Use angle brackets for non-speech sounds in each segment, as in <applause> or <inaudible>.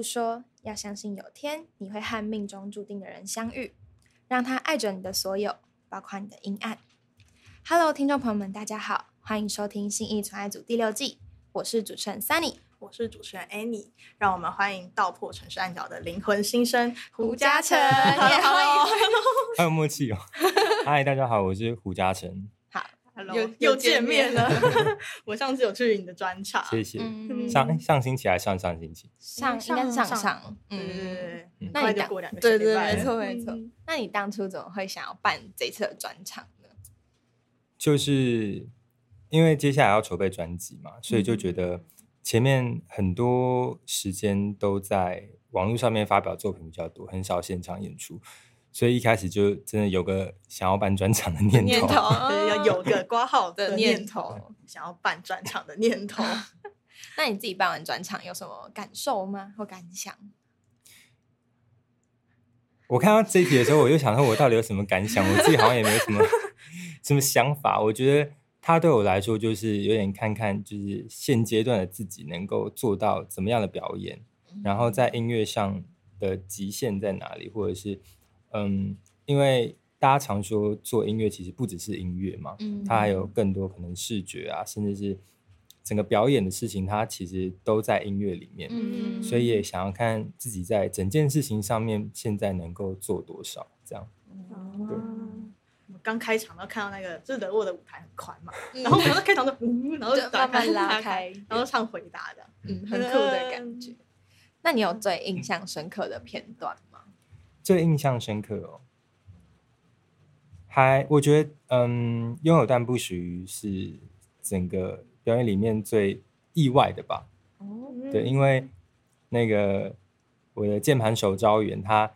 浪漫怪物说：“要相信有天你会和命中注定的人相遇，让他爱着你的所有，包括你的阴暗。” Hello，听众朋友们，大家好，欢迎收听《信义纯爱组》第六季，我是主持人 Sunny。我是主持人 Annie，让我们欢迎道破城市暗角的灵魂新生胡嘉诚。耶欢迎 Hello，好有默契哦！嗨，大家好，我是胡嘉诚，Hello，又又又见见面面了。<laughs> <laughs> 我上次有去你的专场，谢谢。嗯上上星期还上上星期，上应该是上上上，对对对嗯，那你当就过两个对对，礼拜了没错没错嗯。那你当初怎么会想要办这次的专场呢？就是因为接下来要筹备专辑嘛，所以就觉得前面很多时间都在网络上面发表作品比较多，很少现场演出，所以一开始就真的有个想要办专场的念头。念头 <laughs> 对，要有个挂号的的念头，想要办专场的念头。<laughs> 那你自己办完专场有什么感受吗？或感想？我看到这一题的时候，我就想说，我到底有什么感想？我自己好像也没有什么 <laughs> 什么想法。我觉得它对我来说，就是有点看看，就是现阶段的自己能够做到怎么样的表演，然后在音乐上的极限在哪里，或者是嗯，因为大家常说做音乐其实不只是音乐嘛，嗯它还有更多可能视觉啊，甚至是整个表演的事情，它其实都在音乐里面。嗯所以也想要看自己在整件事情上面现在能够做多少，这样。对我们刚开场，然后看到那个就是德沃的舞台很宽嘛，嗯然后我们在开场就呜，然后就打开慢慢拉开然后唱回答的。嗯，很酷的感觉。那你有最印象深刻的片段吗？最印象深刻哦，还我觉得，嗯，拥有但不属于是整个表演里面最意外的吧。哦，对，因为那个我的键盘手招远，他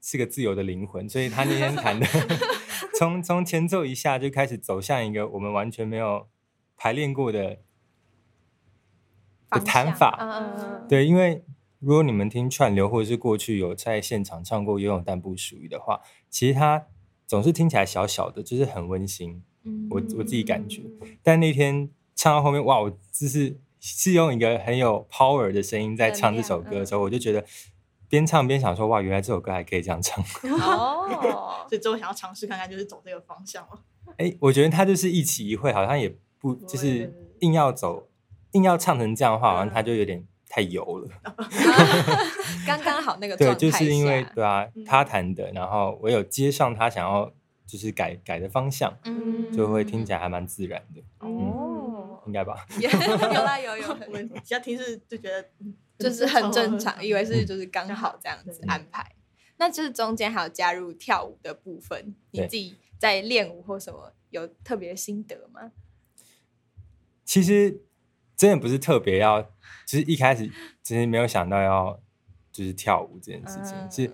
是个自由的灵魂，所以他那天弹的 <laughs> 从从前奏一下就开始走向一个我们完全没有排练过的的弹法。嗯嗯嗯，对，因为如果你们听串流，或者是过去有在现场唱过《游泳但不属于》的话，其实它总是听起来小小的，就是很温馨。嗯我我自己感觉，但那天唱到后面，哇，我就是是用一个很有 power 的声音在唱这首歌的时候，我就觉得边唱边想说，哇，原来这首歌还可以这样唱。<laughs> 哦，所以之后想要尝试看看，就是走这个方向了。哎，我觉得他就是一期一会，好像也不就是硬要走，硬要唱成这样的话，好像他就有点太油了。<laughs> 刚刚好那个对，状态就是因为下对啊嗯，他弹的，然后我有接上他想要就是改改的方向，嗯就会听起来还蛮自然的，哦，应该吧？<laughs> 有有啦有有，<laughs> 我们比较听是就觉得嗯就是很正常，以为是就是刚好这样子安排。那就是中间还有加入跳舞的部分，你自己在练舞或什么有特别心得吗？其实真的不是特别要，就是一开始其实没有想到要就是跳舞这件事情，嗯是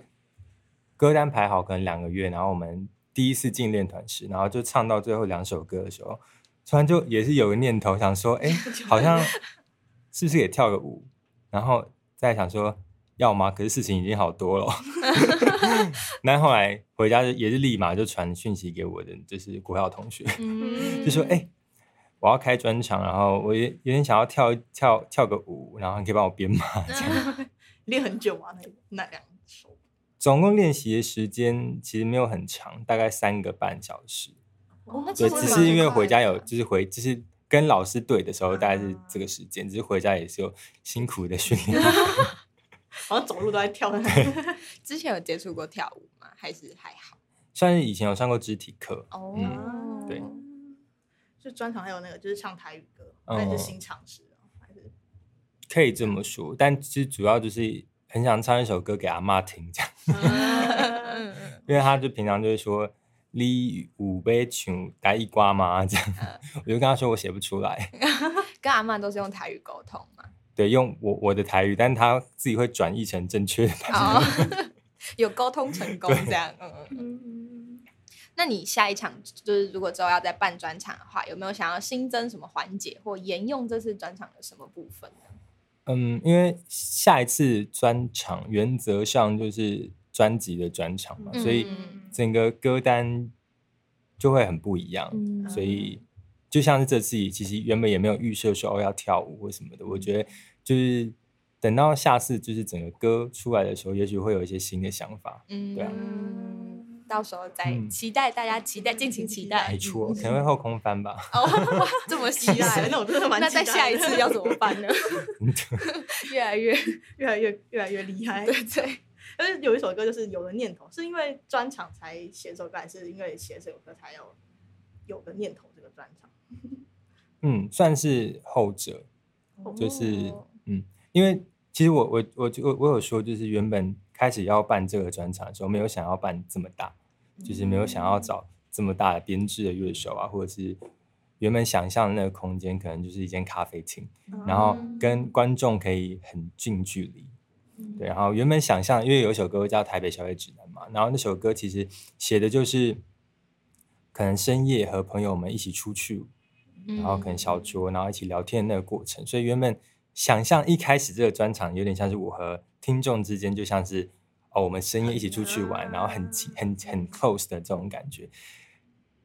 歌单排好可能两个月，然后我们第一次进练团时，然后就唱到最后两首歌的时候，突然就也是有个念头想说，哎，<laughs> 好像 <laughs> 是不是也跳个舞？然后再想说要吗？可是事情已经好多了。<laughs> 那后来回家就也是立马就传讯息给我的，就是国校同学，嗯就说：“哎、我要开专场，然后我也有点想要跳跳跳个舞，然后你可以帮我编吗？<laughs> ”这样练很久啊，那那两首。总共练习的时间其实没有很长，大概三个半小时。对，哦那其实只是因为回家有就是回就是跟老师对的时候，大概是啊这个时间，只是回家也是有辛苦的训练。<laughs> 好像走路都在跳。<laughs> 之前有接触过跳舞吗？还是还好？算是以前有上过肢体课，哦嗯对就专场还有那个就是唱台语歌，哦那是新尝试哦，还是可以这么说，但其实主要就是很想唱一首歌给阿妈听，这样，<laughs> 因为他就平常就会说。你五杯唱台一瓜吗？这样，<laughs> 我就跟他说我写不出来。<laughs> 跟阿妈都是用台语沟通嘛。对，用我我的台语，但他自己会转译成正确的台语。哦，有沟通成功这样。嗯嗯嗯。嗯，那你下一场就是如果之后要再办专场的话，有没有想要新增什么环节或沿用这次专场的什么部分呢？嗯，因为下一次专场原则上就是专辑的专场嘛，所以嗯整个歌单就会很不一样。嗯所以就像是这次，其实原本也没有预设说哦要跳舞或什么的，我觉得就是等到下次就是整个歌出来的时候，也许会有一些新的想法。嗯，对啊到时候再嗯期待，大家期待，敬请期待没。错，可能会后空翻吧。哦，<laughs> 这么期期待待，<laughs> 那我真的蛮那再期待的下一次要怎么办呢？<laughs> 越来越越来越越来越厉害。对对，但是有一首歌就是有了念头，是因为专场才写这首歌，还是因为写这首歌才有有个念头这个专场？嗯，算是后者，就是哦嗯，因为其实我我我我我有说，就是原本开始要办这个专场的时候，没有想要办这么大，就是没有想要找这么大的编制的乐手啊，或者是原本想象的那个空间，可能就是一间咖啡厅，然后跟观众可以很近距离。对，然后原本想象，因为有一首歌叫《台北小夜指南》嘛，然后那首歌其实写的就是可能深夜和朋友们一起出去，然后可能小酌，然后一起聊天的那个过程。所以原本想象一开始这个专场有点像是我和听众之间，就像是哦，我们深夜一起出去玩，然后很、很很 close 的这种感觉。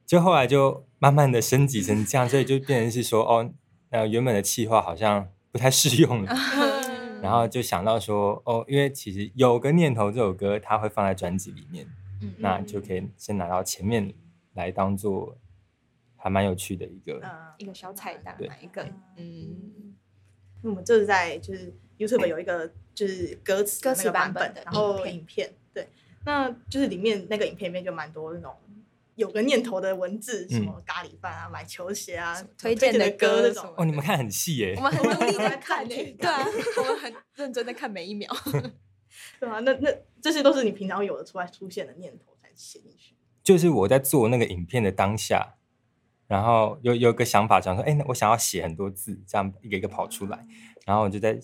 就后来就慢慢的升级成这样，所以就变成是说哦，那原本的气划好像不太适用了。<laughs> 然后就想到说，哦，因为其实有个念头这首歌，它会放在专辑里面，嗯那就可以先拿到前面来当做还蛮有趣的一个。嗯，一个小彩蛋一个嗯，那我们这是在就是 YouTube 有一个就是歌词歌词那个版版本的然后影片对，那就是里面那个影片里面就蛮多那种有个念头的文字，什么咖喱饭啊、买球鞋啊、推荐的的歌那种。哦，你们看很细耶我，们很努力在在 <laughs> 看呢，对啊，<laughs> 我们很认真的看每一秒。<laughs> 对啊，那那这些都是你平常有的出来出现的念头才写进去。就是我在做那个影片的当下，然后有有个想法，想说，哎，我想要写很多字，这样一个一个跑出来，然后我就在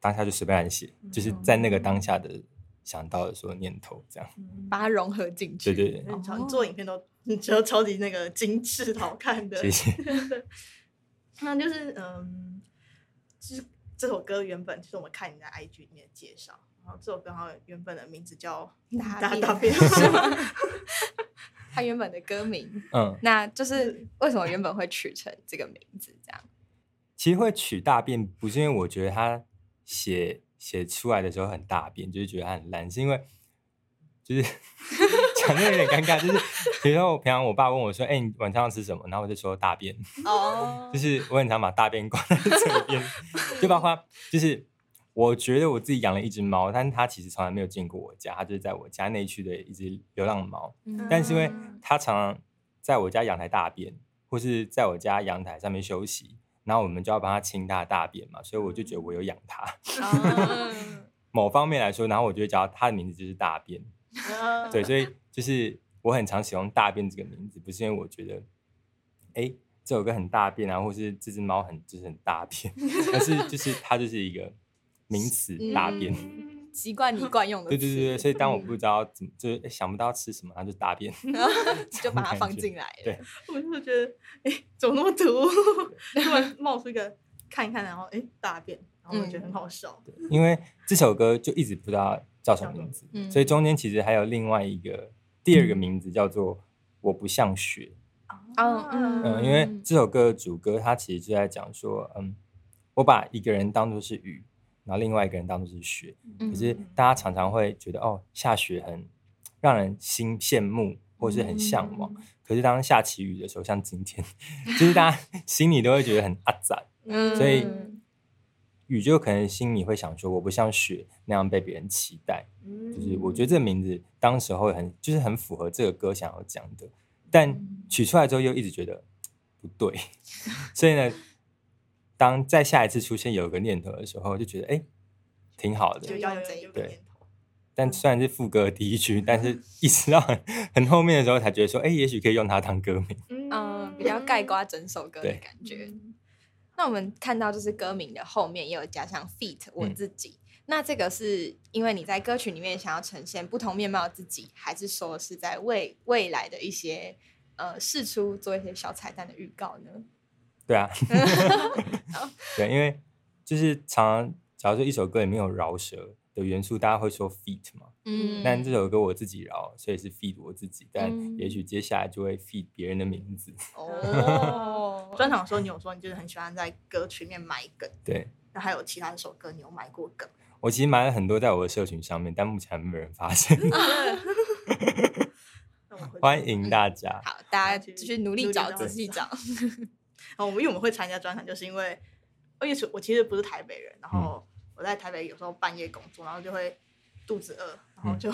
当下就随便乱写，就是在那个当下的想到的所有念头，这样。把它融合进去。对对对，你超你做影片都你觉得超级那个精致好看的，谢谢。<laughs> 那就是嗯，就是这首歌原本就是我们看你在 IG 里面的介绍，然后这首歌好像原本的名字叫大便大大便，是吗？它原本的歌名，嗯，那就是为什么原本会取成这个名字？这样，其实会取大便，不是因为我觉得他写写出来的时候很大便，就是觉得它很烂，是因为就是 <laughs> 讲的有点尴尬，就是比如说我平常我爸问我说：“哎、你晚上要吃什么？”然后我就说大便，哦。<laughs> 就是我很常把大便挂在嘴边，就包括就是我觉得我自己养了一只猫，但是它其实从来没有进过我家，它就是在我家内区的一只流浪猫，但是因为。嗯它常常在我家阳台大便，或是在我家阳台上面休息，然后我们就要帮它清它的大便嘛，所以我就觉得我有养它。哦。<laughs> 某方面来说，然后我就会叫它的名字就是大便，嗯。对，所以就是我很常使用大便这个名字，不是因为我觉得，哎，这有个很大便啊，或是这只猫很就是很大便，<laughs> 而是就是它就是一个名词大便。嗯习惯你 <laughs> 惯用的词，对对对对，所以当我嗯不知道怎么，就是想不到吃什么，然后就大便，<laughs> 就把它放进来了。对我就觉得哎、怎么那么土，<laughs> 突然冒出一个看一看，然后哎、大便，然后我觉得很好笑。对因为这首歌就一直不知道叫什么名字，嗯所以中间其实还有另外一个第二个名字叫做“我不像雪”。嗯嗯嗯，因为这首歌的主歌它其实就在讲说，嗯，我把一个人当作是雨，然后另外一个人当做是雪。嗯可是大家常常会觉得，哦，下雪很让人心羡慕，或是很向往。可是当下起雨的时候，像今天，<laughs> 就是大家 <laughs> 心里都会觉得很阿杂。嗯所以雨就可能心里会想说，我不像雪那样被别人期待。就是我觉得这个名字当时候很就是很符合这个歌想要讲的，但取出来之后又一直觉得不对，<laughs> 所以呢，当在下一次出现有个念头的时候，就觉得哎挺好的。就要有这一有个对念头。但虽然是副歌第一句，但是一直到很很后面的时候才觉得说，哎，也许可以用它当歌名。嗯，比较盖刮整首歌的感觉。那我们看到就是歌名的后面也有加上 feat 我嗯自己，那这个是因为你在歌曲里面想要呈现不同面貌的自己，还是说是在为未来的一些呃试出做一些小彩蛋的预告呢？对啊，<laughs> <laughs> 对，因为就是常常，假如说一首歌里面有饶舌的元素，大家会说 feat 嘛，嗯但这首歌我自己饶，所以是 feed 我自己，但嗯也许接下来就会 feed 别人的名字。哦，<laughs> 专场的时候，你有说你就是很喜欢在歌曲里面埋梗，对那还有其他的首歌你有埋过梗？我其实买了很多在我的社群上面，但目前还没有人发现。欢迎大家。好，大家继续努力找，努力找仔细找。然后我们因为我们会参加专场，就是因为，因为是我其实不是台北人，然后我在台北有时候半夜工作，然后就会肚子饿，然后就、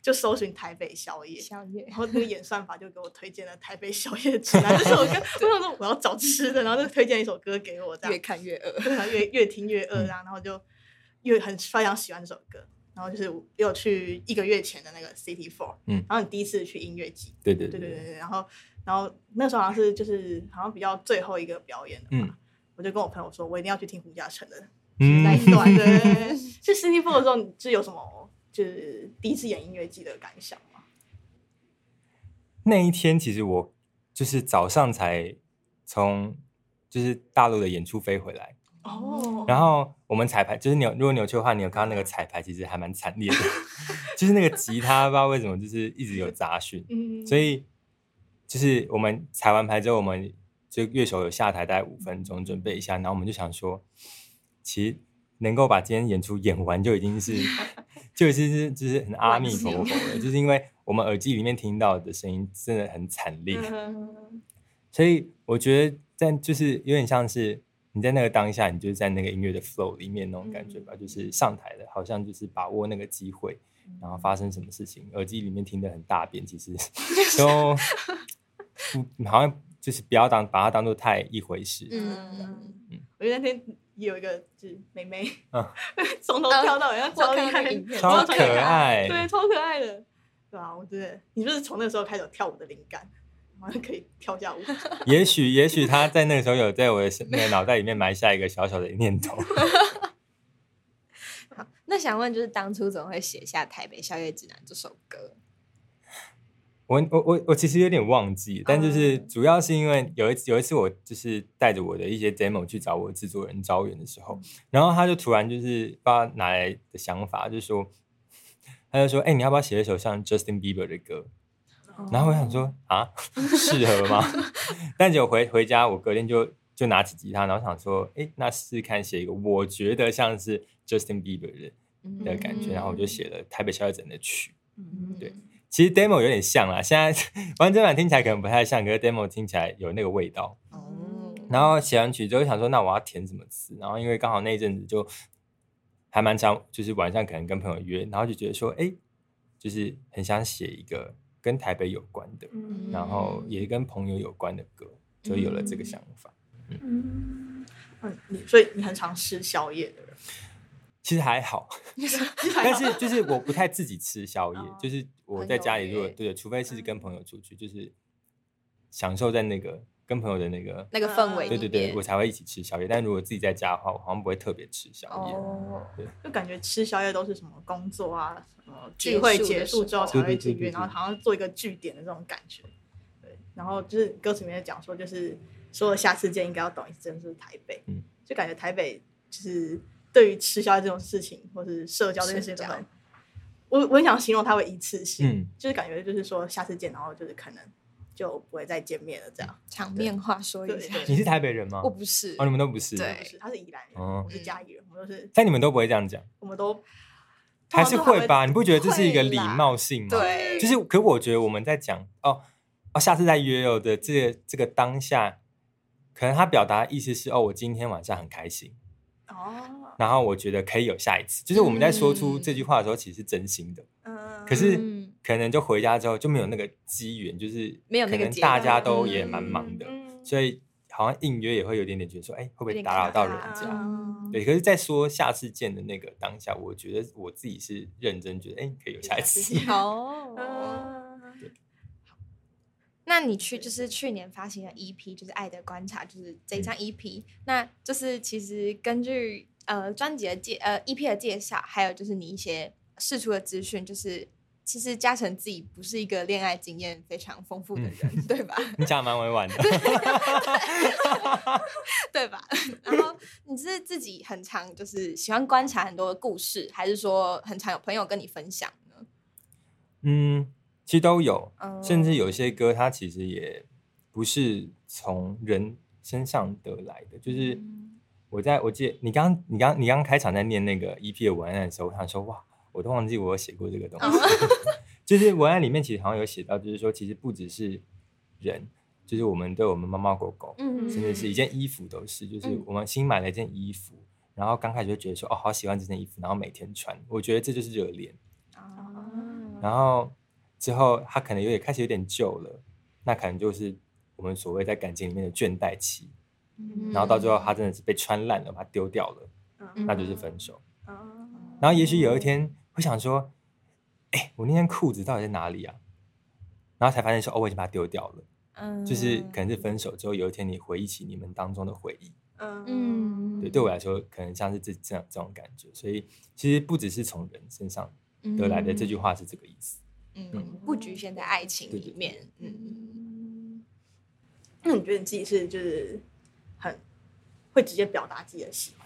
就搜寻台北宵夜，宵夜然后那个演算法就给我推荐了台北宵夜指南这首歌，<laughs> 我想说我要找吃的，然后就推荐一首歌给我，这样越看越饿。对啊越越听越饿这样，然后就越很非常喜欢这首歌。然后就是又去一个月前的那个 City Four，嗯。然后你第一次去音乐季，对对对对对。然后然后那时候好像是就是好像比较最后一个表演的嘛，嗯。我就跟我朋友说，我一定要去听胡嘉诚的嗯。那一段。对对，去 <laughs> City Four 的时候，你是有什么就是第一次演音乐季的感想吗？那一天其实我就是早上才从就是大陆的演出飞回来，哦。然后我们彩排就是你如果你有去的话，你有看到那个彩排其实还蛮惨烈的，<laughs> 就是那个吉他不知道为什么就是一直有杂讯，嗯，所以就是我们彩完牌之后，我们就乐手有下台大概五分钟准备一下，然后我们就想说，其实能够把今天演出演完就已经是 <laughs> 就已经是就是很阿弥陀佛了，就是因为我们耳机里面听到的声音真的很惨烈，嗯。所以我觉得在就是有点像是你在那个当下，你就是在那个音乐的 flow 里面那种感觉吧，就是上台的，好像就是把握那个机会，然后发生什么事情，耳机里面听得很大便，其实 <laughs> 都不好像就是不要当把它当做太一回事。嗯，我觉得那天有一个就是妹妹嗯，<laughs> 从头跳到尾，要超厉害超可爱，对，超可爱的，对吧？我觉得你是不是从那时候开始有跳舞的灵感，好像可以跳下舞？<laughs> 也许也许他在那个时候有在我的那个脑袋里面埋下一个小小的念头。<laughs> 那想问，就是当初怎么会写下《台北宵夜指南》这首歌？我我我我其实有点忘记，但就是嗯主要是因为有一次有一次我就是带着我的一些 demo 去找我制作人招远的时候，然后他就突然就是不知道哪来的想法，就说他就说：“哎、你要不要写一首像 Justin Bieber 的歌？”然后我想说啊，<laughs> 适合吗？<laughs> 但结果回回家，我隔天就就拿起吉他，然后想说，哎，那试试看写一个我觉得像是 Justin Bieber 的的感觉，嗯然后我就写了台北小夜整的曲。嗯对其实 demo 有点像啦，现在 <laughs> 完整版听起来可能不太像，可是 demo 听起来有那个味道。哦，然后写完曲之后想说，那我要填什么词？然后因为刚好那一阵子就还蛮常，就是晚上可能跟朋友约，然后就觉得说，哎，就是很想写一个跟台北有关的，嗯。然后也跟朋友有关的歌，就有了这个想法。嗯，嗯，你所以你很常吃宵夜的人，其实还好 <laughs> <laughs> 但是就是我不太自己吃宵夜，哦就是我在家里如果对，除非是跟朋友出去，就是享受在那个跟朋友的那个那个氛围，对对对，我才会一起吃宵夜。但如果自己在家的话，我好像不会特别吃宵夜。哦，对就感觉吃宵夜都是什么工作啊，什么聚会结束之后才会去约，候对对对对对然后好像做一个据点的这种感觉。对，然后就是歌词里面讲说，就是说了下次见应该要懂一次，真的是台北。嗯，就感觉台北就是对于吃宵夜这种事情，或是社交这件事情都很，我我很想形容它为一次性，嗯就是感觉就是说下次见，然后就是可能就不会再见面了这样。场面话说一下你是台北人吗？我不是哦，你们都不是。对不是，他是宜兰人，哦我是嘉义人，我们都是，但你们都不会这样讲，我们都还是会吧？你不觉得这是一个礼貌性吗？，对，就是，可我觉得我们在讲哦哦，下次再约哦的这个这个当下，可能他表达的意思是哦，我今天晚上很开心，哦，然后我觉得可以有下一次。就是我们在说出嗯这句话的时候，其实是真心的。嗯，可是嗯可能就回家之后就没有那个机缘，就是没有那可能个大家都嗯也蛮忙的，嗯所以好像应约也会有点点觉得说，哎，会不会打扰到人家？嗯对，可是，在说下次见的那个当下，我觉得我自己是认真觉得，哎，可以有下一次。<laughs> 哦。嗯那你去就是去年发行的 EP，就是《爱的观察》，就是这一张 EP，、那就是其实根据呃专辑的介呃 EP 的介绍，还有就是你一些释出的资讯，就是其实嘉诚自己不是一个恋爱经验非常丰富的人，对吧？<laughs> 你讲得蛮委婉的。<laughs> 对吧？<laughs> 然后你是自己很常就是喜欢观察很多的故事，还是说很常有朋友跟你分享呢？嗯，其实都有，嗯甚至有些歌它其实也不是从人身上得来的。就是嗯我在我记得你刚你刚你刚开场在念那个 EP 的文案的时候，我想说哇，我都忘记我有写过这个东西。<laughs> 就是文案里面其实好像有写到，就是说其实不只是人，就是我们对我们猫猫狗狗，嗯甚至是一件衣服都是，就是嗯我们新买了一件衣服，然后刚开始就觉得说哦好喜欢这件衣服，然后每天穿，我觉得这就是热恋。哦然后之后它可能有点开始有点旧了，那可能就是我们所谓在感情里面的倦怠期，嗯然后到最后它真的是被穿烂了，把它丢掉了，嗯那就是分手。啊然后也许有一天会想说，哎，我那件裤子到底在哪里啊？然后才发现说，哦，我已经把它丢掉了。嗯就是可能是分手之后，有一天你回忆起你们当中的回忆，嗯嗯对，对我来说可能像是这这样这种感觉。所以其实不只是从人身上得来的，这句话是这个意思。嗯不局限在爱情里面，嗯那你觉得你自己是就是很会直接表达自己的喜欢？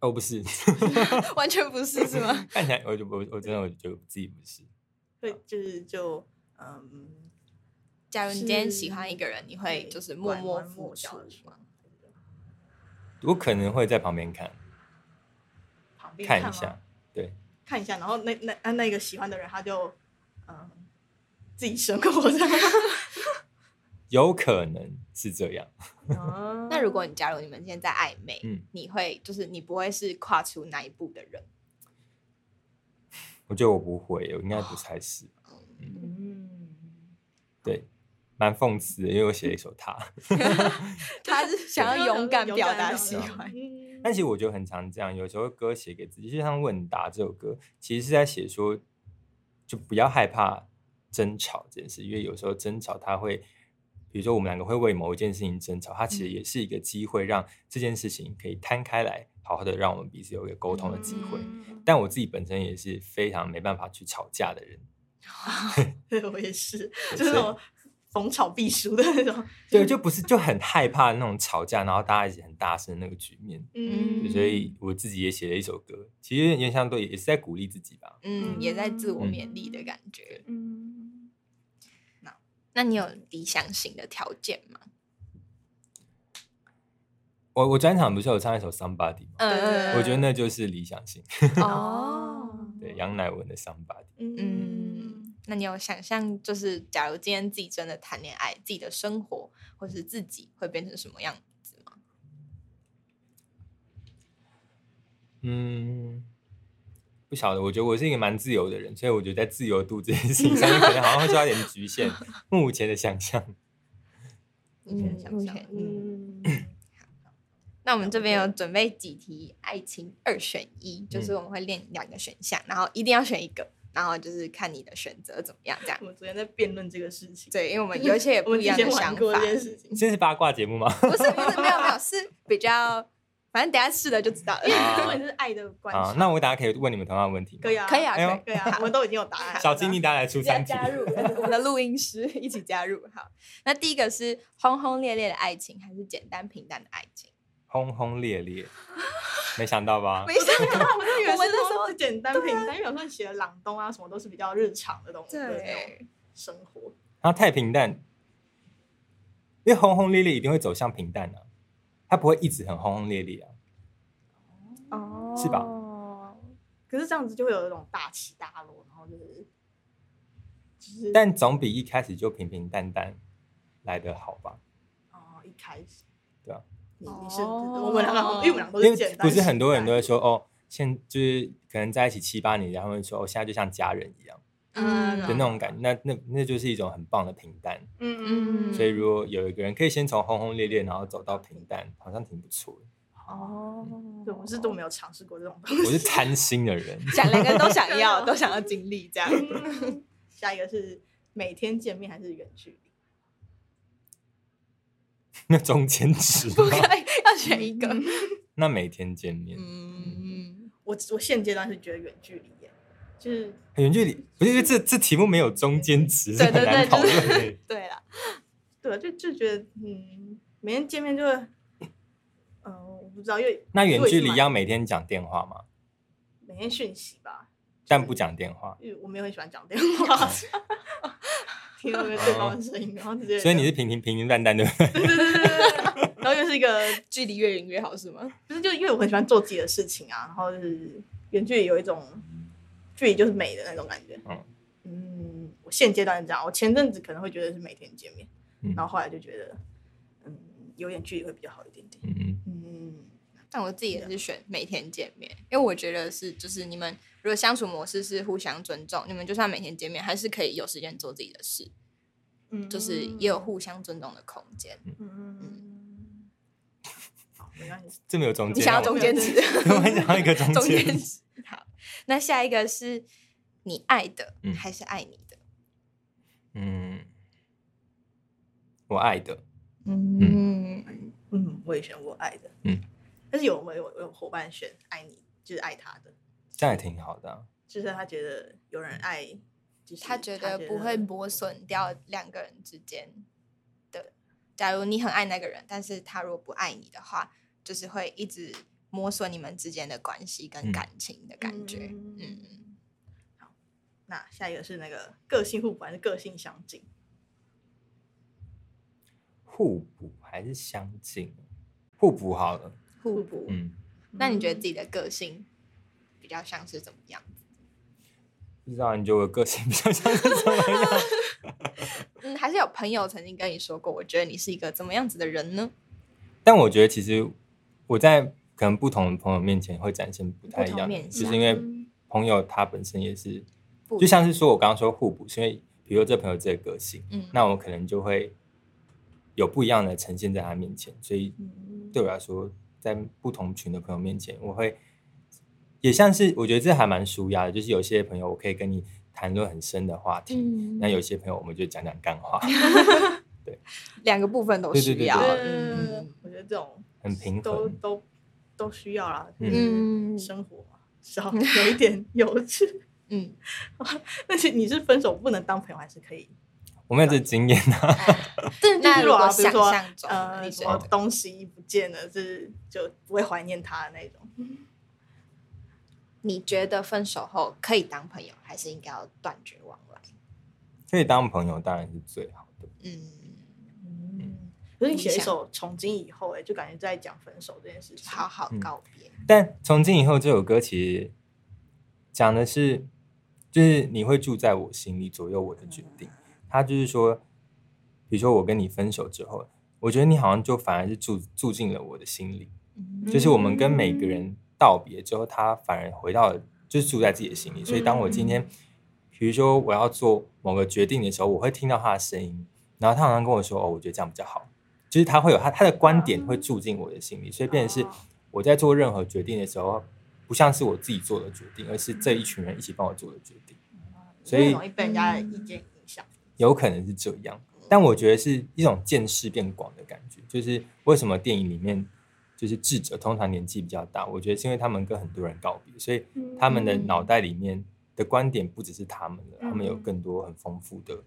哦，不是，<laughs> 完全不是是吗？看起来我就我我真的我觉得自己不是。会就是就嗯，假如你今天喜欢一个人，你会就是默默付出？我可能会在旁边看旁边吗看一下，对，看一下，然后那那那那个喜欢的人他就嗯自己生活这样。有可能是这样。那那如果你假如你们现在在暧昧，嗯你会就是你不会是跨出那一步的人，<laughs> 我觉得我不会，我应该不太是。嗯，对，蛮讽刺的，因为我写了一首他。<laughs> 他是想要勇敢表达喜欢，嗯 <laughs> 但其实我觉得很常这样，有时候歌写给自己，就像《问答》这首歌，其实是在写说，就不要害怕争吵这件事，因为有时候争吵它会，比如说我们两个会为某一件事情争吵，它其实也是一个机会，让这件事情可以摊开来，好好的让我们彼此有一个沟通的机会。嗯但我自己本身也是非常没办法去吵架的人，<laughs> 对我也是，就是那种逢吵必输的那种。对，就不是就很害怕那种吵架，然后大家一起很大声的那个局面。嗯所以我自己也写了一首歌，其实也相对也是在鼓励自己吧。嗯，也在自我嗯勉励的感觉。嗯，那你有理想型的条件吗？我我专场不是有唱一首《Somebody》吗？嗯我觉得那就是理想型，哦，<laughs> <laughs> 对杨乃文的《Somebody》。嗯，那你有想象，就是假如今天自己真的谈恋爱，自己的生活或是自己会变成什么样子吗？嗯，不晓得，我觉得我是一个蛮自由的人，所以我觉得在自由度这件事情上面，可能好像会受到一点局限。<laughs> 目前的想象，<laughs> 目前的想象目前嗯，<coughs> 那我们这边有准备几题爱情二选一，就是我们会练两个选项，然后一定要选一个，然后就是看你的选择怎么样，这样我。们昨天在辩论这个事情，对，因为我们有一些也 <laughs> 不一样的想法这，件事情。这是八卦节目吗？不是不是没有没有是比较，反正等下试了就知道了。因为是爱的关啊系，，那我等下可以问你们同样的问题吗？可以啊，可以啊，可以啊，我们都已经有答案。小金，你等下来出三题。加入 <laughs> 我们的录音师一起加入。好，那第一个是轰轰烈烈的爱情，还是简单平淡的爱情？轰轰烈烈，没想到吧？没想到，<laughs> 我就以为我们那时候是说简单平淡，因为有时候你写的朗东啊，什么都是比较日常的东西，对生活。然后太平淡，因为轰轰烈烈一定会走向平淡啊，它不会一直很轰轰烈烈啊。哦是吧？可是这样子就会有一种大起大落，然后就是就是但总比一开始就平平淡淡来的好吧？哦，一开始对啊，你你是哦我们两个好，因为我们两个都因为是简单，不是很多人都会说哦，现就是可能在一起七八年，然后会说哦，现在就像家人一样嗯的那种感觉，那那那就是一种很棒的平淡。嗯嗯，所以如果有一个人可以先从轰轰烈烈，然后走到平淡，好像挺不错的。哦对，我是都没有尝试过这种东西。我是贪心的人，想两个人都想要，都想要经历这样。嗯下一个是每天见面还是远距离？<laughs> 那中间值不可？以，要选一个。那每天见面，嗯，我我现阶段是觉得远距离耶，就是远距离不是因为这这题目没有中间值，是对对对，很难讨就。<laughs> 对啦，对啊，就就觉得嗯，每天见面就会，嗯、我不知道，因为那远距离要每天讲电话吗？每天讯息吧，但不讲电话，因为我没有很喜欢讲电话，听到对方的声音，然后直接，所以你是平平平平淡淡的。对对对对对对，然后又是一个 <laughs> 距离越远越好是吗？不是就因为我很喜欢做自己的事情啊，然后就是远距离有一种距离就是美的那种感觉。嗯嗯我现阶段是这样，我前阵子可能会觉得是每天见面，嗯然后后来就觉得，嗯，有点距离会比较好一点点。嗯，嗯，但我自己也是选每天见面，因为我觉得是就是你们如果相处模式是互相尊重，你们就算每天见面，还是可以有时间做自己的事，嗯就是也有互相尊重的空间。嗯，好，没关系。这没有中间啊。你想要中间值？<laughs> 我很想要一个中中间间值。好，那下一个是你爱的、嗯还是爱你的？嗯，我爱的，嗯，嗯，我也选我爱的。嗯，但是有没有有伙伴选爱你，就是爱他的，这样也挺好的啊、就是他觉得有人爱，就是他觉得不会磨损掉两个人之间的。假如你很爱那个人，但是他如果不爱你的话，就是会一直摸索你们之间的关系跟嗯感情的感觉。嗯嗯，那下一个是那个个性互补还是个性相近？互补还是相近？互补好了。互补。嗯，那你觉得自己的个性比较像是怎么样？不知道你觉得我的个性比较像是怎么样？<laughs> 嗯，还是有朋友曾经跟你说过，我觉得你是一个怎么样子的人呢？但我觉得其实我在可能不同的朋友面前会展现不太一样，面就是因为朋友他本身也是，就像是说我刚刚说互补，是因为比如说这朋友这个个性，嗯，那我可能就会有不一样的呈现在他面前，所以嗯。对我来说，在不同群的朋友面前，我会也像是我觉得这还蛮舒压的，就是有些朋友我可以跟你谈论很深的话题，嗯。那有些朋友我们就讲讲干话，<laughs> 两个部分都对对对需要。嗯，我觉得这种很平衡。都都都需要啦。嗯嗯，生活少，有一点有趣。嗯，<laughs> 但是你是分手不能当朋友，还是可以？我没有这经验啊，<laughs> 但是啊，比如说想象中呃，什么东西不见了，就是就不会怀念他的那种。你觉得分手后可以当朋友，还是应该要断绝往来？可以当朋友当然是最好的。嗯，嗯，可是你写一首《从今以后》，哎，就感觉在讲分手这件事情。好好嗯告别。但从今以后这首歌其实讲的是，就是你会住在我心里，左右我的决定。他就是说，比如说我跟你分手之后，我觉得你好像就反而是住住进了我的心里。嗯就是我们跟每个人道别之后，他反而回到了，就是住在自己的心里。所以当我今天，比如说我要做某个决定的时候，我会听到他的声音，然后他好像跟我说：“哦，我觉得这样比较好。”就是他会有他他的观点会住进我的心里，所以变成是哦我在做任何决定的时候，不像是我自己做的决定，而是这一群人一起帮我做的决定。所以很容易被人家的意见影响。有可能是这样，但我觉得是一种见识变广的感觉。就是为什么电影里面就是智者通常年纪比较大，我觉得是因为他们跟很多人告别，所以他们的脑袋里面的观点不只是他们的，他们有更多很丰富的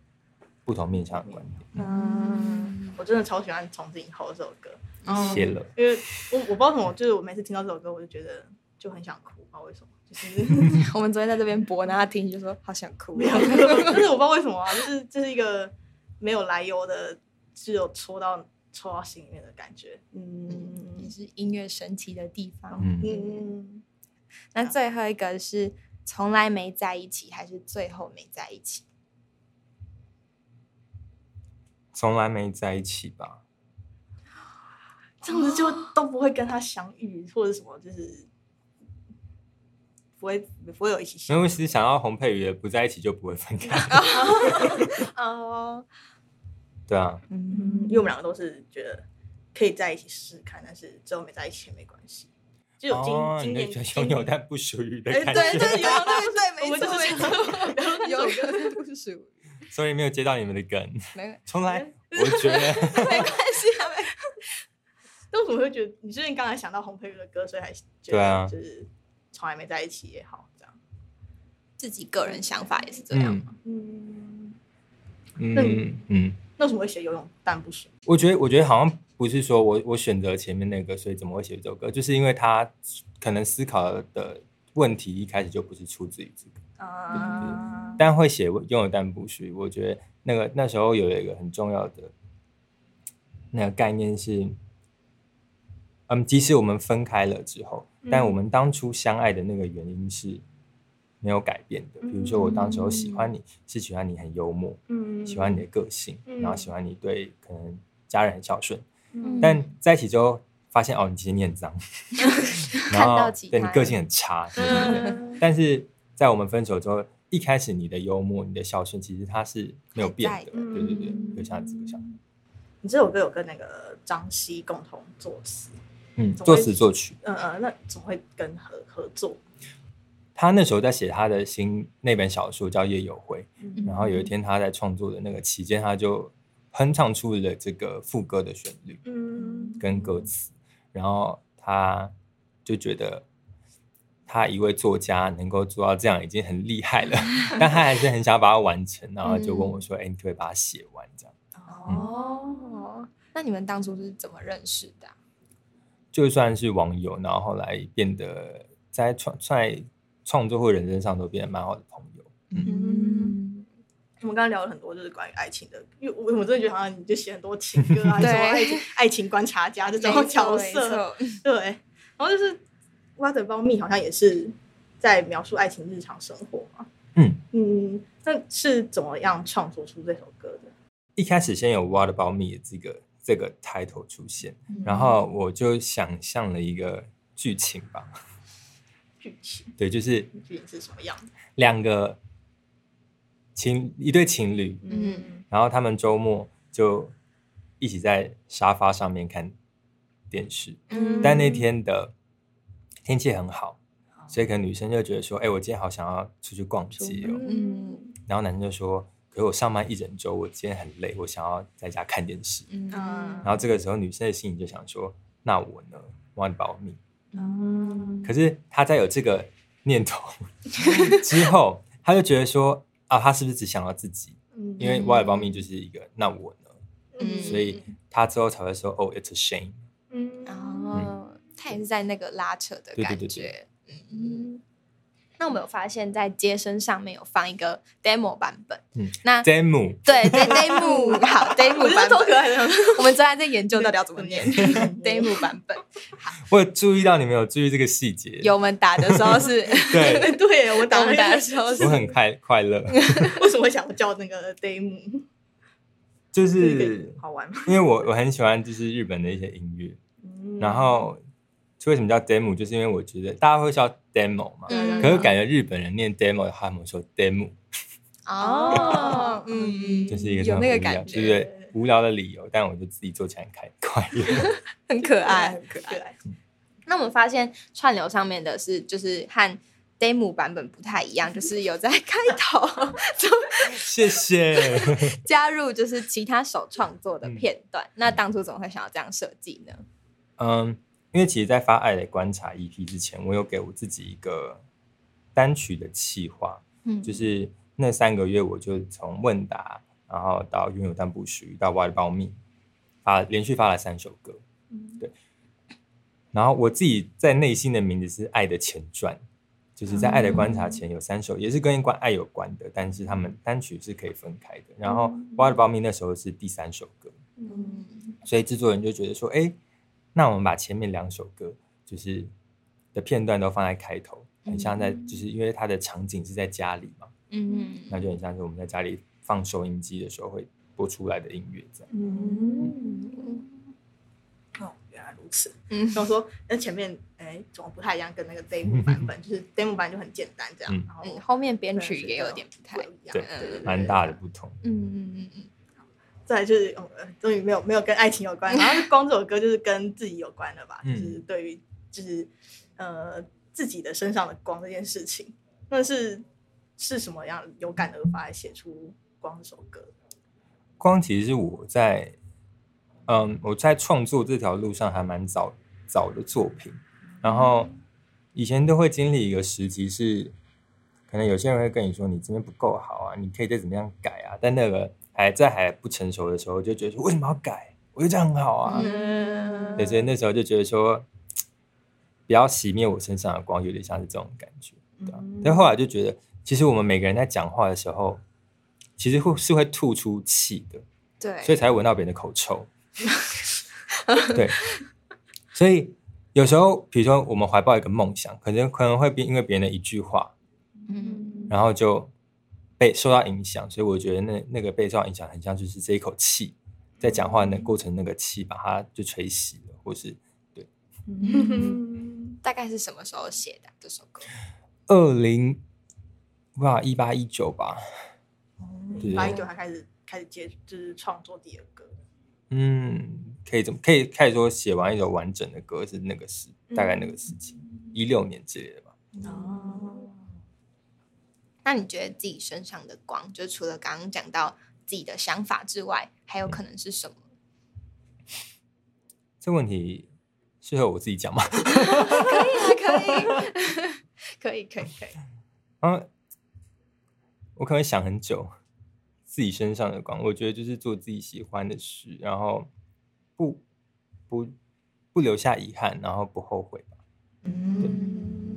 不同面向的观点。嗯，我真的超喜欢《从今以后》这首歌，谢了，因为我我不知道为什么，就是我每次听到这首歌，我就觉得就很想哭，不知道为什么，就是 <laughs> 我们昨天在这边播，然后他听就说好想哭。<laughs> 但是我不知道为什么啊，就是这是一个没有来由的，只有戳到戳到心里面的感觉。嗯也是音乐神奇的地方。嗯，嗯，那最后一个是从来没在一起，还是最后没在一起？从来没在一起吧？这样子就都不会跟他相遇，或者什么，就是不会不会有一起相因为是想要洪佩瑜的不在一起就不会分开 <laughs> <laughs> 哦，对啊，嗯，因为我们两个都是觉得可以在一起试试看，但是最后没在一起也没关系，就有经、哦，经你验就拥有但不属于的感觉对对觉，有对 <laughs> 我们就是这样有但不属于，所以没有接到你们的梗。没有 <laughs> 重来，<laughs> 我觉得 <laughs> 没关系啊，没但为什么会觉得你最近刚才想到洪佩瑜的歌，所以还觉对啊得就是从来没在一起也好，这样。自己个人想法也是这样嗯吗？嗯，嗯嗯，那为什么会写游泳但不行？我觉得我觉得好像不是说我我选择前面那个，所以怎么会写这首歌，就是因为他可能思考的问题一开始就不是出自于这个，啊，但会写拥有但不虚，我觉得那个那时候有一个很重要的那个概念是，嗯，即使我们分开了之后，但嗯我们当初相爱的那个原因是没有改变的。比如说，我当时候喜欢你是喜欢你很幽默，嗯。喜欢你的个性，嗯。然后喜欢你对可能家人很孝顺，嗯。但在一起之后发现哦，你其实你很脏，<laughs> 然后对你个性很差，对 <laughs> 对对。嗯但是在我们分手之后，一开始你的幽默、你的孝顺，其实它是没有变的，对对对嗯，有像这个想法，你这首歌有跟那个张希共同作词，嗯，作词作曲。嗯嗯，那怎么会跟合合作？他那时候在写他的新那本小说叫《夜有会》，嗯。然后有一天他在创作的那个期间，他就哼唱出了这个副歌的旋律嗯。跟歌词，然后他就觉得他一位作家能够做到这样已经很厉害了，<laughs> 但他还是很想把它完成，然后就问我说：“哎、你可不可以把它写完？”这样哦，那你们当初是怎么认识的啊、就算是网友，然后后来变得在创在创作或人生上都变得蛮好的朋友。嗯，我们刚刚聊了很多，就是关于爱情的，因为我我真的觉得好像你就写很多情歌啊，对 <laughs> 什么爱情爱情观察家这种角色，错对。然后就是《挖的包蜜》好像也是在描述爱情日常生活嘛。嗯。嗯，那是怎么样创作出这首歌的？一开始先有 What About Me 这个这个 title 出现，然后我就想象了一个剧情吧，剧情。对，就是剧情是什么样的？两个情一对情侣，嗯。然后他们周末就一起在沙发上面看电视，嗯。但那天的天气很好，所以可能女生就觉得说，哎、我今天好想要出去逛街哦，嗯然后男生就说，可是我上班一整周，我今天很累，我想要在家看电视。嗯嗯然后这个时候女生的心里就想说，那我呢？What about me？嗯可是他在有这个念头 <laughs> 之后，他就觉得说，啊，他是不是只想到自己？嗯因为 What about me 就是一个那我呢？嗯所以他之后才会说，哦，It's a shame。嗯哦，他也是在那个拉扯的感对对对觉。嗯，那我们有发现，在街声上面有放一个 demo 版本。嗯那 Demo 对对 demo <laughs> 好 demo 版本，可。我们正在在研究到底要怎么念 demo 版本。我有注意到你们有注意这个细节，有我们打的时候是，<laughs> 对，<laughs> 对，我打我们打的时候是我很快快乐，为什么会想叫那个 demo？就是好玩？因为我我很喜欢就是日本的一些音乐，嗯然后为什么叫 demo，就是因为我觉得大家会叫 demo 嘛，嗯可是感觉日本人念 demo 的话，他们说 demo，哦，嗯，就是一个有那个感觉，对不对？无聊的理由，但我就自己做起来很开快乐。<laughs> 很可爱，很可爱。那我们发现串流上面的是就是和 demo 版本不太一样，就是有在开头就 <laughs> 谢谢。<laughs> 加入就是其他手创作的嗯片段。那当初怎么会想要这样设计呢？嗯，因为其实，在发《爱的观察》EP 之前，我有给我自己一个单曲的企划，嗯就是那三个月，我就从问答，然后到拥有但不虚，到 What About Me，发连续发了三首歌。嗯对。然后我自己在内心的名字是《爱的前传》，就是在《爱的观察》前有三首，也是跟关爱有关的，但是他们单曲是可以分开的。然后《What About Me》那时候是第三首歌，嗯所以制作人就觉得说，哎，那我们把前面两首歌就是的片段都放在开头，很像在，就是因为它的场景是在家里嘛，嗯嗯那就很像是我们在家里放收音机的时候会播出来的音乐这样。嗯，哦，原来如此。嗯然后说，那前面哎，怎么不太一样？跟那个 demo 版本，<laughs> 就是 demo 版就很简单这样，嗯然后嗯，后面编曲也有点不太一样，对蛮大的。不同。嗯嗯嗯嗯再来就是，呃终于没有没有跟爱情有关，然后光这首歌就是跟自己有关的吧，嗯就是对于就是呃自己的身上的光这件事情，那是是什么样有感而发来写出光这首歌？光其实是我在，嗯，我在创作这条路上还蛮早早的作品，然后以前都会经历一个时期是，可能有些人会跟你说你这边不够好啊，你可以再怎么样改啊。但那个还在还不成熟的时候，就觉得说为什么要改？我觉得这样很好啊。嗯对，所以那时候就觉得说，不要熄灭我身上的光，有点像是这种感觉，对但后来就觉得，其实我们每个人在讲话的时候，其实会是会吐出气的，对，所以才会闻到别人的口臭。对，所以有时候，比如说我们怀抱一个梦想，可能可能会因为别人的一句话，嗯然后就被受到影响，所以我觉得那那个被受到影响，很像就是这一口气，在讲话的过程那个气把它就吹熄了，或是嗯大概是什么时候写的这首歌？二零哇一八一九吧，对八一九他开始开始接，就是创作第二歌。嗯，可以怎么可以开始说写完一首完整的歌是那个时大概那个时期一六年之类的吧。哦，那你觉得自己身上的光，就除了刚刚讲到自己的想法之外，还有可能是什么？这问题适合我自己讲吗？<laughs> 可以啊，<laughs> 可以，可以，可以，可以。啊，我可能会想很久，自己身上的光，我觉得就是做自己喜欢的事，然后不不不留下遗憾，然后不后悔吧。嗯，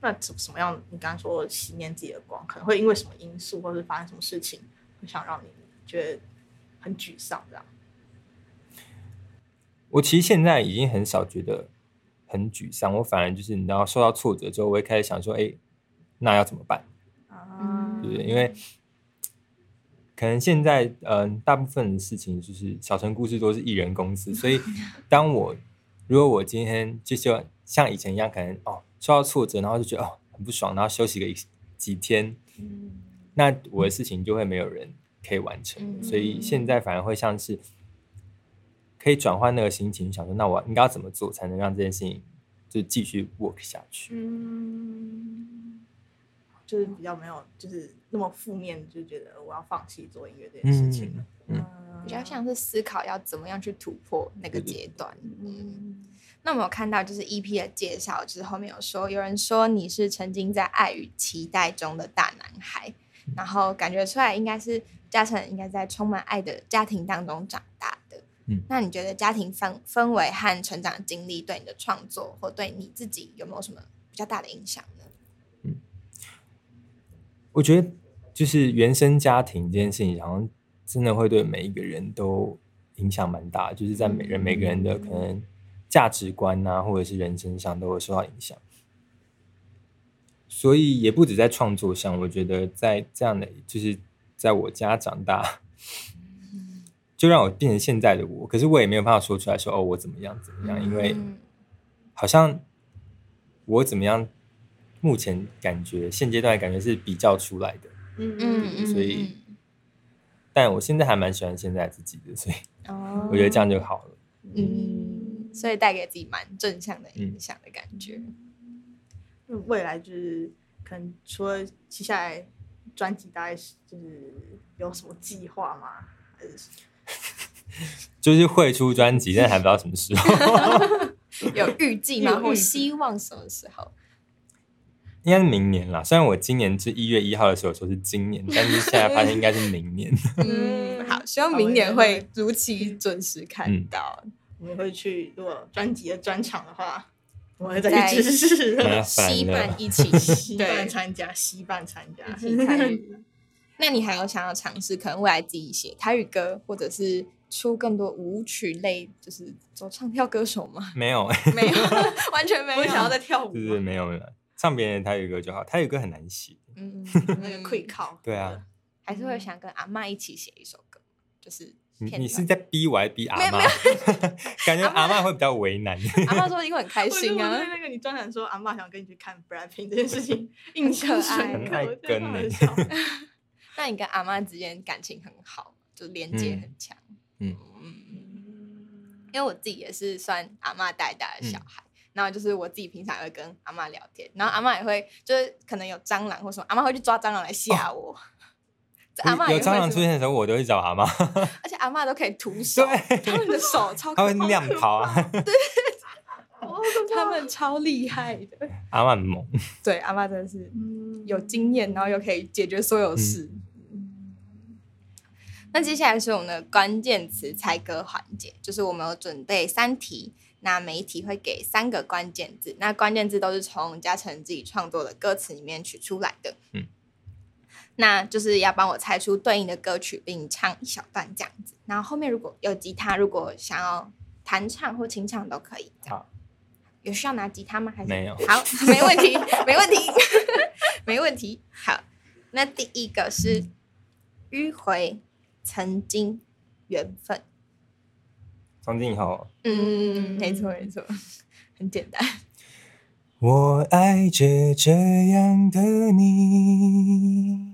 那什什么样？你刚刚说熄灭自己的光，可能会因为什么因素，或是发生什么事情，会想让你觉得很沮丧这样？我其实现在已经很少觉得很沮丧，我反而就是你知道受到挫折之后，我会开始想说，哎，那要怎么办？啊对不对？因为可能现在嗯、呃大部分的事情就是小城故事都是艺人公司，所以 <laughs> 当我如果我今天就像像以前一样，可能哦受到挫折，然后就觉得哦很不爽，然后休息个一几天，嗯那我的事情就会没有人可以完成，嗯所以现在反而会像是可以转换那个心情，想说那我应该要怎么做才能让这件事情就继续 work 下去？嗯，就是比较没有，就是那么负面，就觉得我要放弃做音乐这件事情了。嗯比较像是思考要怎么样去突破那个阶段。嗯，那我们有看到就是 EP 的介绍，就是后面有说，有人说你是曾经在爱与期待中的大男孩，然后感觉出来应该是嘉诚应该在充满爱的家庭当中长大的。嗯那你觉得家庭氛氛围和成长经历对你的创作或对你自己有没有什么比较大的影响呢？嗯我觉得就是原生家庭这件事情，好像真的会对每一个人都影响蛮大的，就是在每人每个人的可能价值观啊，或者是人生上都会受到影响。所以也不止在创作上，我觉得在这样的就是在我家长大，<laughs> 就让我变成现在的我。可是我也没有办法说出来说哦，我怎么样怎么样，因为嗯好像我怎么样，目前感觉现阶段感觉是比较出来的。嗯嗯嗯，所以但我现在还蛮喜欢现在自己的，所以哦我觉得这样就好了。嗯，所以带给自己蛮正向的影响的感觉。未来就是可能除了接下来专辑，大概是就是有什么计划吗？还是就是会出专辑，但还不知道什么时候，<laughs> 有预计吗？<laughs> 或希望什么时候？应该是明年啦。虽然我今年是一月一号的时候说是今年，但是现在发现应该是明年。嗯，好，希望明年会如期准时看到。我们会去，如果专辑的专场的话，我们会再再去支持 <laughs> 西半一起西办对参加，西半参加。<laughs> 那你还有想要尝试可能未来自己写台语歌，或者是出更多舞曲类，就是走唱跳歌手吗？<laughs> 没有，没有，完全没有。我想要再跳舞就是，没有没有，唱别人台语歌就好，台语歌很难写。嗯，那个 quick 靠。对啊，还是会想跟阿妈一起写一首歌，就是你你是在逼我，还是逼阿没有妈？<laughs> 感觉阿妈会比较为难。<laughs> 阿妈说一定会很开心啊我对。那个你专场说阿妈想跟你去看 Blackpink 这件事情 <laughs> 印象可爱深刻，很我觉得爱跟欸很好笑。那你跟阿妈之间感情很好，就连接很强。嗯因为我自己也是算阿妈带大的小孩，然后就是我自己平常也会跟阿妈聊天，然后阿妈也会就是可能有蟑螂或什么，阿妈会去抓蟑螂来吓我。这阿妈有蟑螂出现，的时候，我都会找阿妈，<laughs> 而且阿妈都可以徒手，对他们的手 <laughs> 超他会亮跑啊。对，<laughs> 他他们超厉害的。阿曼猛，对，阿妈真的是嗯有经验，然后又可以解决所有事。那接下来是我们的关键词猜歌环节，就是我们有准备三题，那每一题会给三个关键字，那关键字都是从嘉诚自己创作的歌词里面取出来的。嗯，那就是要帮我猜出对应的歌曲，并唱一小段这样子。然后后面如果有吉他，如果想要弹唱或清唱都可以。这样好，有需要拿吉他吗？还是没有好，没问题，没问题，<laughs> 没问题。好，那第一个是迂回、曾经、缘分。从今以后，嗯，没错，没错，很简单。我爱着这样的你，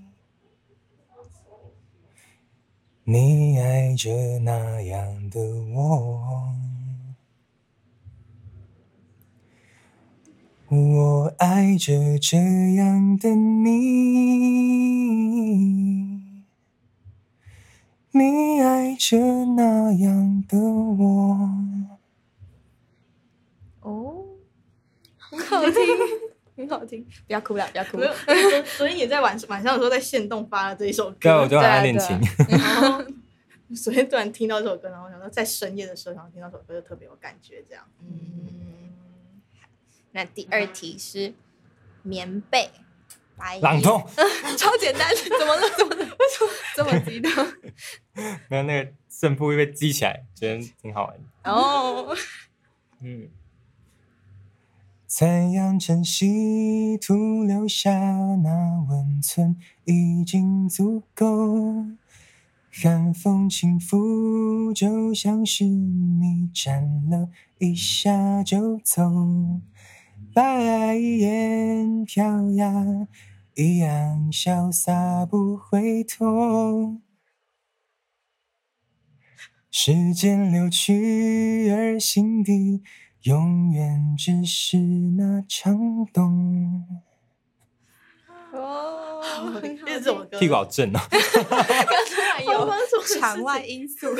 你爱着那样的我。我爱着这样的你，你爱着那样的我。哦，很好听，很好听。不要哭了，不要哭没有，昨昨天也在晚晚上的时候在线动发了这一首歌，对啊，我就爱练琴。<laughs> 然后昨天突然听到这首歌，然后我想说在深夜的时候，然后听到这首歌就特别有感觉，这样。嗯，那第二题是棉被。白朗诵，<laughs> 超简单，怎么了？怎么了？为什么这么激动？<laughs> 没有那个胜负会被激起来，觉得挺好玩的。哦，嗯，残阳晨曦徒留下那温存已经足够，寒风轻拂，就像是你站了一下就走，白烟飘呀，一样潇洒不回头。时间流去，而心底永远只是那场冬。哦，很好。就是这首歌，屁股好正哦！还有发生什么事场外因素，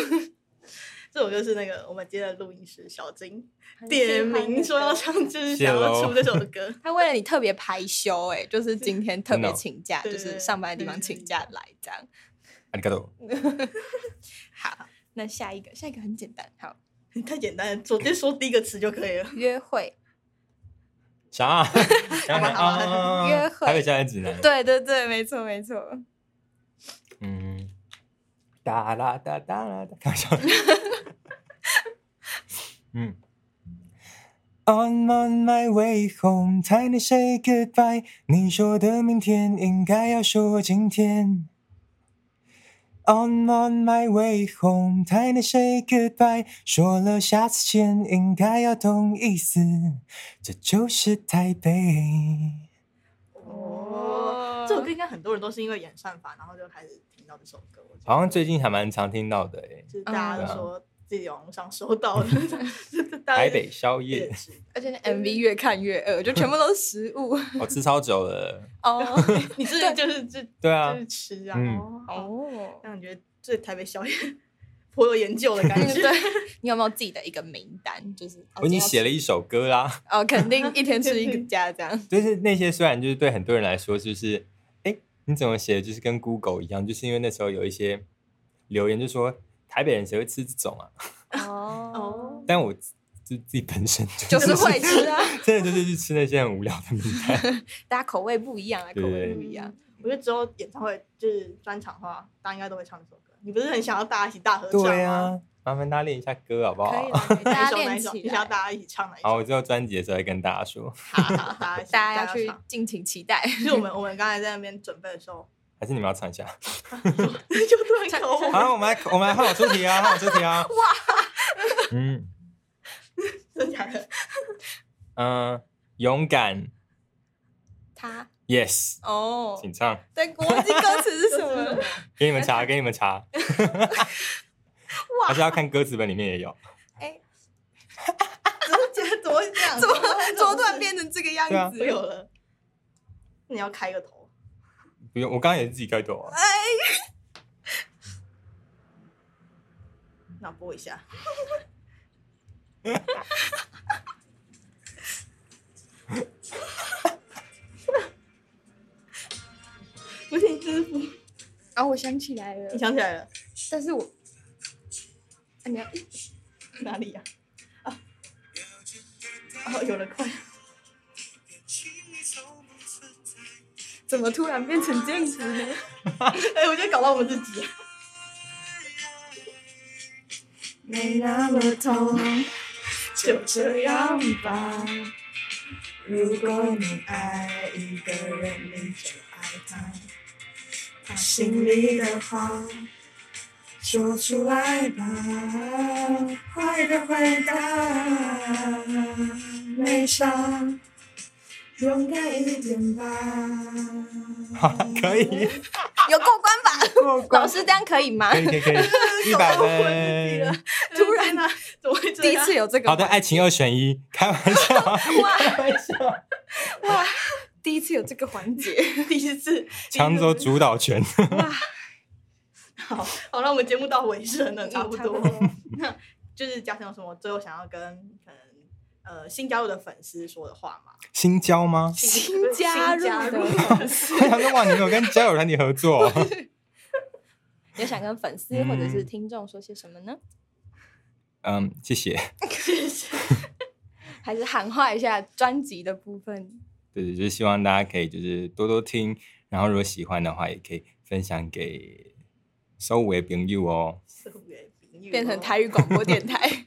这首歌是那个我们今天的录音师小金点名说要唱，就是谢想要出这首歌。他为了你特别排休，哎，就是今天特别 <laughs> 请假，就是上班的地方请假来这样。<laughs> 阿里嘎多，<laughs> 好，那下一个，下一个很简单，好，太简单了，直接说第一个词就可以了。约会，啥 <laughs> 约会台北校园指南。对对对，没错没错。嗯，哒啦哒哒啦哒，开玩笑。嗯。On on my way home, time to say goodbye。你说的明天应该要说今天。On on my way home, time to say goodbye。说了下次见，应该要懂意思。这就是台北。哦，这首歌应该很多人都是因为演算法，然后就开始听到这首歌。我好像最近还蛮常听到的诶。就是大家嗯都说自己网络上收到的 <laughs> 台北宵夜，而且那 MV 越看越饿，就全部都是食物我吃超久了。哦 <laughs> 你这就是这 <laughs> 对啊就，是吃啊，嗯哦，哦。让你觉得对台北宵夜颇有研究的感觉。对，你有没有自己的一个名单？就是我已经写了一首歌啦。哦，肯定一天吃一个家这样。就是那些虽然就是对很多人来说，就是哎，你怎么写的就是跟 Google 一样，就是因为那时候有一些留言就说台北人谁会吃这种啊？哦，<laughs> 但我自自己本身就是会吃啊，<laughs> 真的就是去吃那些很无聊的名单。<laughs> 大家口味不一样啊，口味不一样。我觉得之后演唱会就是专场的话，大家应该都会唱这首歌。你不是很想要大家一起大合唱吗？对啊，麻烦大家练一下歌好不好？可以啦，可以大家？练起来。你想要大家一起唱哪一首？好，我之后专辑的时候再跟大家说，好好大家大家要去唱敬请期待。就是我们我们刚才在那边准备的时候，还是你们要唱一下？<laughs> 就突然口红，好，我们来我们来换我出题啊，换我出题啊。<laughs> 哇，嗯 <laughs> 真假的？嗯，勇敢他，yes，哦，请唱。但国际歌词是什么。给你们查，给你们查。哇，还是要看歌词本里面也有。哎，怎么觉得怎么会这样？怎么怎么突然变成这个样子？没有了？你要开个头，不用，我刚刚也是自己盖头啊。哎，<laughs> 那播一下。不行，支付。啊、哦，我想起来了。你想起来了？但是我，啊、你要哪里呀、啊？啊，有了，快。怎么突然变成这样子呢？<laughs> 哎、我觉得搞到我们自己。没那么痛，就这样吧。如果你爱一个人，你就爱他。他心里的话说出来吧，快点回答，没伤。好了，可以，<laughs> 有过关吧？过关。老师这样可以吗？可以可以可以，<laughs> 一百分。突然呢，怎么会这第一样？次有这个。好的，爱情二选一，开玩笑，开玩笑，哇，第一次有这个环节，<laughs> 第一次。抢走主导权。哇，好，好，那我们节目到尾声了，差不多。差不多。那就是嘉诚有什么最后想要跟可能呃新加入的粉丝说的话吗？新交吗？新加入的粉丝我想说，哇，你有跟交友团体合作哦？<laughs> 有想跟粉丝或者是听众说些什么呢？嗯，谢谢。<laughs> 谢谢还是喊话一下专辑的部分？对 <laughs> 对，就是希望大家可以就是多多听，然后如果喜欢的话，也可以分享给周围朋友哦。变成台语广播电台，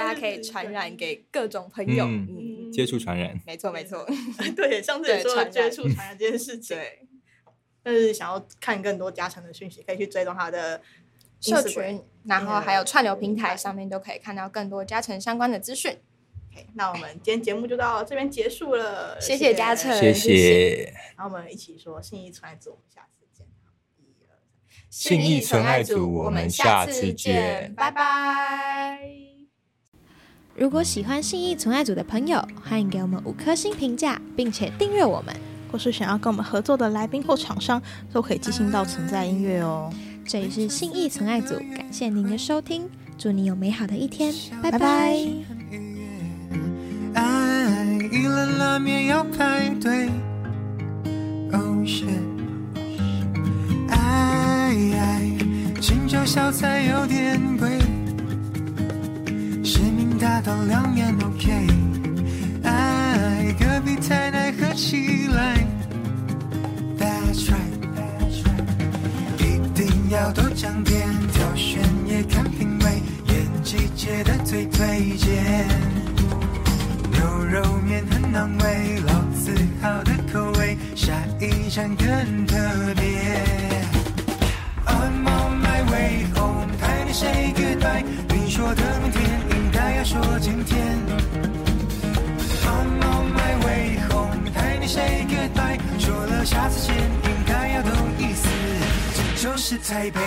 大家可以传染给各种朋友。嗯嗯，接触传染，没错没错，<laughs> 对，上次也说接触传染这件事情。对，但是想要看更多嘉诚的讯息，可以去追踪他的社群，然后还有串流平台上面都可以看到更多嘉诚相关的资讯。OK，那我们今天节目就到这边结束了，谢谢嘉诚谢谢谢。然后我们一起说信义传爱组，我们下次见。一二。信义纯爱组，我们下次见。拜拜。如果喜欢信义纯爱组的朋友，欢迎给我们五颗星评价，并且订阅我们。或是想要跟我们合作的来宾或厂商，都可以寄信到存在音乐哦。这里是信义纯爱组，感谢您的收听，祝你有美好的一天，拜拜拜爱一碗拉面要排队。Oh shit！爱爱青州小菜有点贵，大道凉面 OK。爱隔壁太太喝起来。That's right，That's right。一定要多讲点，挑选也看品味，演季节的最推荐。牛肉面很暖胃，老字号的口味，下一站更特别。I'm on my way home，陪你 say goodbye。你说的明天还要说今天。I'm on my way home，陪你 say goodbye。说了下次见，应该要懂意思。这就是台北。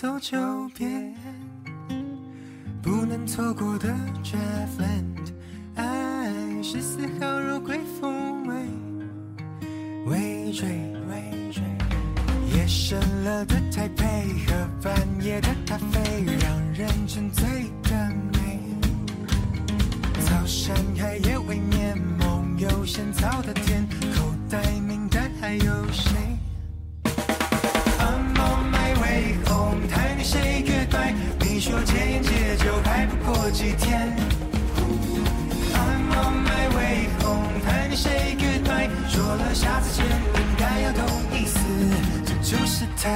走九遍，不能错过的 Draftland。爱十四号肉桂风味，尾椎尾椎。夜深了的台北和半夜的咖啡，让人沉醉的美。草山海夜未眠，梦游仙草的甜，口袋名单还有谁戒烟戒酒还不过几天。I'm on my way home，带你 say goodbye。说了下次见，应该要懂意思，这就是台